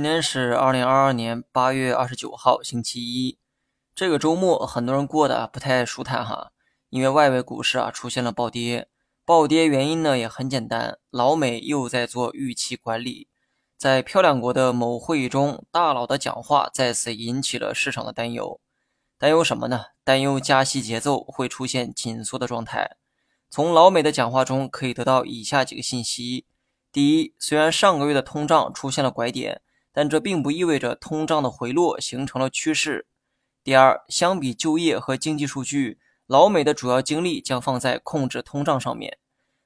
今天是二零二二年八月二十九号，星期一。这个周末很多人过得不太舒坦哈，因为外围股市啊出现了暴跌。暴跌原因呢也很简单，老美又在做预期管理。在漂亮国的某会议中，大佬的讲话再次引起了市场的担忧。担忧什么呢？担忧加息节奏会出现紧缩的状态。从老美的讲话中可以得到以下几个信息：第一，虽然上个月的通胀出现了拐点。但这并不意味着通胀的回落形成了趋势。第二，相比就业和经济数据，老美的主要精力将放在控制通胀上面。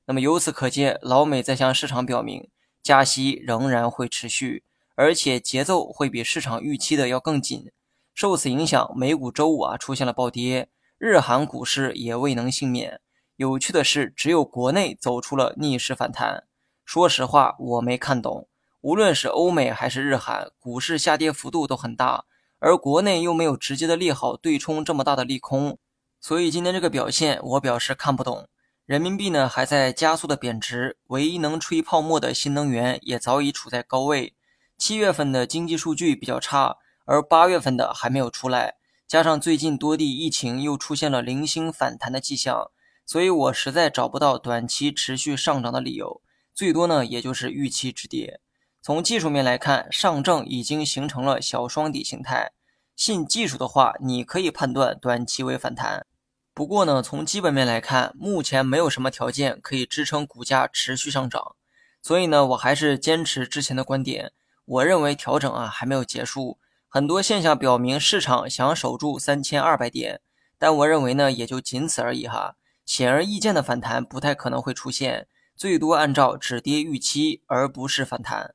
那么由此可见，老美在向市场表明，加息仍然会持续，而且节奏会比市场预期的要更紧。受此影响，美股周五啊出现了暴跌，日韩股市也未能幸免。有趣的是，只有国内走出了逆势反弹。说实话，我没看懂。无论是欧美还是日韩，股市下跌幅度都很大，而国内又没有直接的利好对冲这么大的利空，所以今天这个表现我表示看不懂。人民币呢还在加速的贬值，唯一能吹泡沫的新能源也早已处在高位。七月份的经济数据比较差，而八月份的还没有出来，加上最近多地疫情又出现了零星反弹的迹象，所以我实在找不到短期持续上涨的理由，最多呢也就是预期止跌。从技术面来看，上证已经形成了小双底形态。信技术的话，你可以判断短期为反弹。不过呢，从基本面来看，目前没有什么条件可以支撑股价持续上涨。所以呢，我还是坚持之前的观点。我认为调整啊还没有结束，很多现象表明市场想守住三千二百点，但我认为呢也就仅此而已哈。显而易见的反弹不太可能会出现，最多按照止跌预期，而不是反弹。